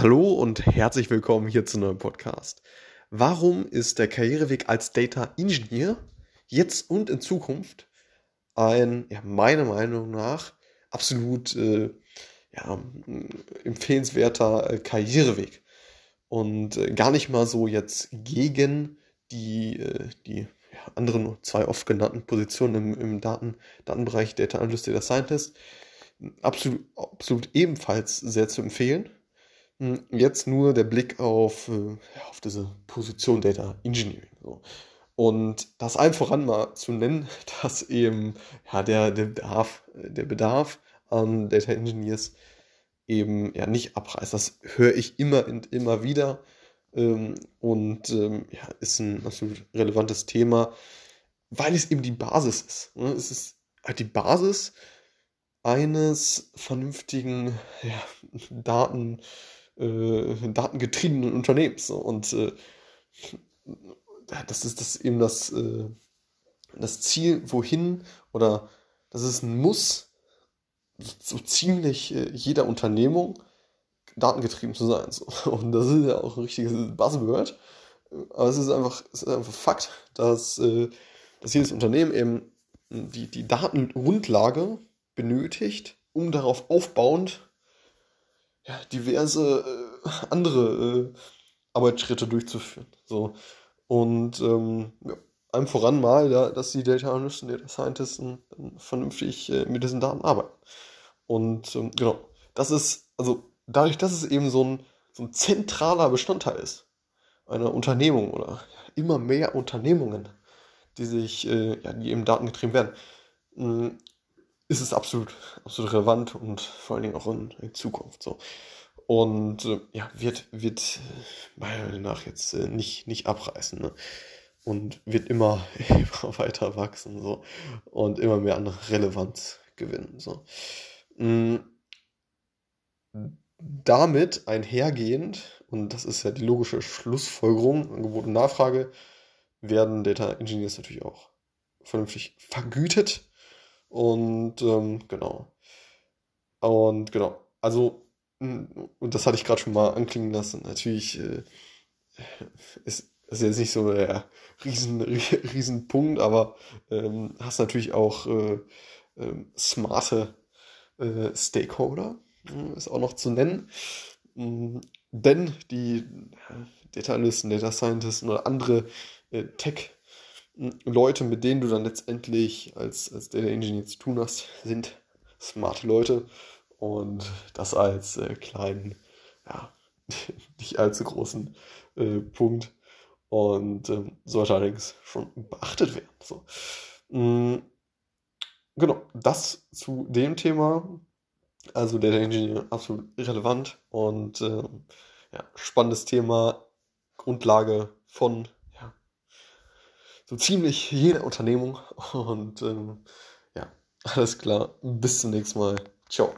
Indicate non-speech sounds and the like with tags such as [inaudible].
Hallo und herzlich willkommen hier zu einem neuen Podcast. Warum ist der Karriereweg als Data Engineer jetzt und in Zukunft ein, ja, meiner Meinung nach, absolut äh, ja, empfehlenswerter äh, Karriereweg? Und äh, gar nicht mal so jetzt gegen die, äh, die ja, anderen zwei oft genannten Positionen im, im Daten, Datenbereich Data Analyst, Data Scientist. Absolut, absolut ebenfalls sehr zu empfehlen jetzt nur der Blick auf, äh, auf diese Position Data Engineering. So. Und das allen voran mal zu nennen, [laughs] dass eben ja, der, der, Bedarf, der Bedarf an Data Engineers eben ja nicht abreißt. Das höre ich immer und immer wieder ähm, und ähm, ja, ist ein absolut relevantes Thema, weil es eben die Basis ist. Ne? Es ist halt die Basis eines vernünftigen ja, Daten äh, datengetriebenen Unternehmens. Und äh, das ist das eben das, äh, das Ziel, wohin oder das ist ein Muss, so ziemlich äh, jeder Unternehmung datengetrieben zu sein. So. [laughs] Und das ist ja auch ein richtiges Buzzword. Aber es ist einfach, es ist einfach Fakt, dass, äh, dass jedes Unternehmen eben die, die Datengrundlage benötigt, um darauf aufbauend ja, diverse äh, andere äh, Arbeitsschritte durchzuführen. So. Und ähm, ja, einem voran mal, ja, dass die Data Analysten, Data Scientisten vernünftig äh, mit diesen Daten arbeiten. Und ähm, genau, das ist, also dadurch, dass es eben so ein, so ein zentraler Bestandteil ist einer Unternehmung oder immer mehr Unternehmungen, die sich, äh, ja, die eben datengetrieben werden, mh, ist es absolut, absolut relevant und vor allen Dingen auch in, in Zukunft so. Und äh, ja, wird, wird meiner Meinung nach jetzt äh, nicht, nicht abreißen. Ne? Und wird immer, [laughs] immer weiter wachsen so und immer mehr an Relevanz gewinnen. So. Mhm. Damit einhergehend, und das ist ja die logische Schlussfolgerung, Angebot und Nachfrage, werden Data Engineers natürlich auch vernünftig vergütet und ähm, genau. Und genau. Also, und das hatte ich gerade schon mal anklingen lassen. Natürlich äh, ist, ist jetzt nicht so der riesen, [laughs] riesen Punkt, aber ähm, hast natürlich auch äh, äh, smarte äh, Stakeholder, äh, ist auch noch zu nennen. Mhm, denn die Data Analysten, Data Scientists oder andere äh, Tech- Leute, mit denen du dann letztendlich als, als Data Engineer zu tun hast, sind smarte Leute und das als äh, kleinen, ja, [laughs] nicht allzu großen äh, Punkt und ähm, sollte allerdings schon beachtet werden. So. Mhm. Genau, das zu dem Thema. Also Data Engineer absolut relevant und ähm, ja, spannendes Thema, Grundlage von so ziemlich jede Unternehmung. Und ähm, ja, [laughs] alles klar. Bis zum nächsten Mal. Ciao.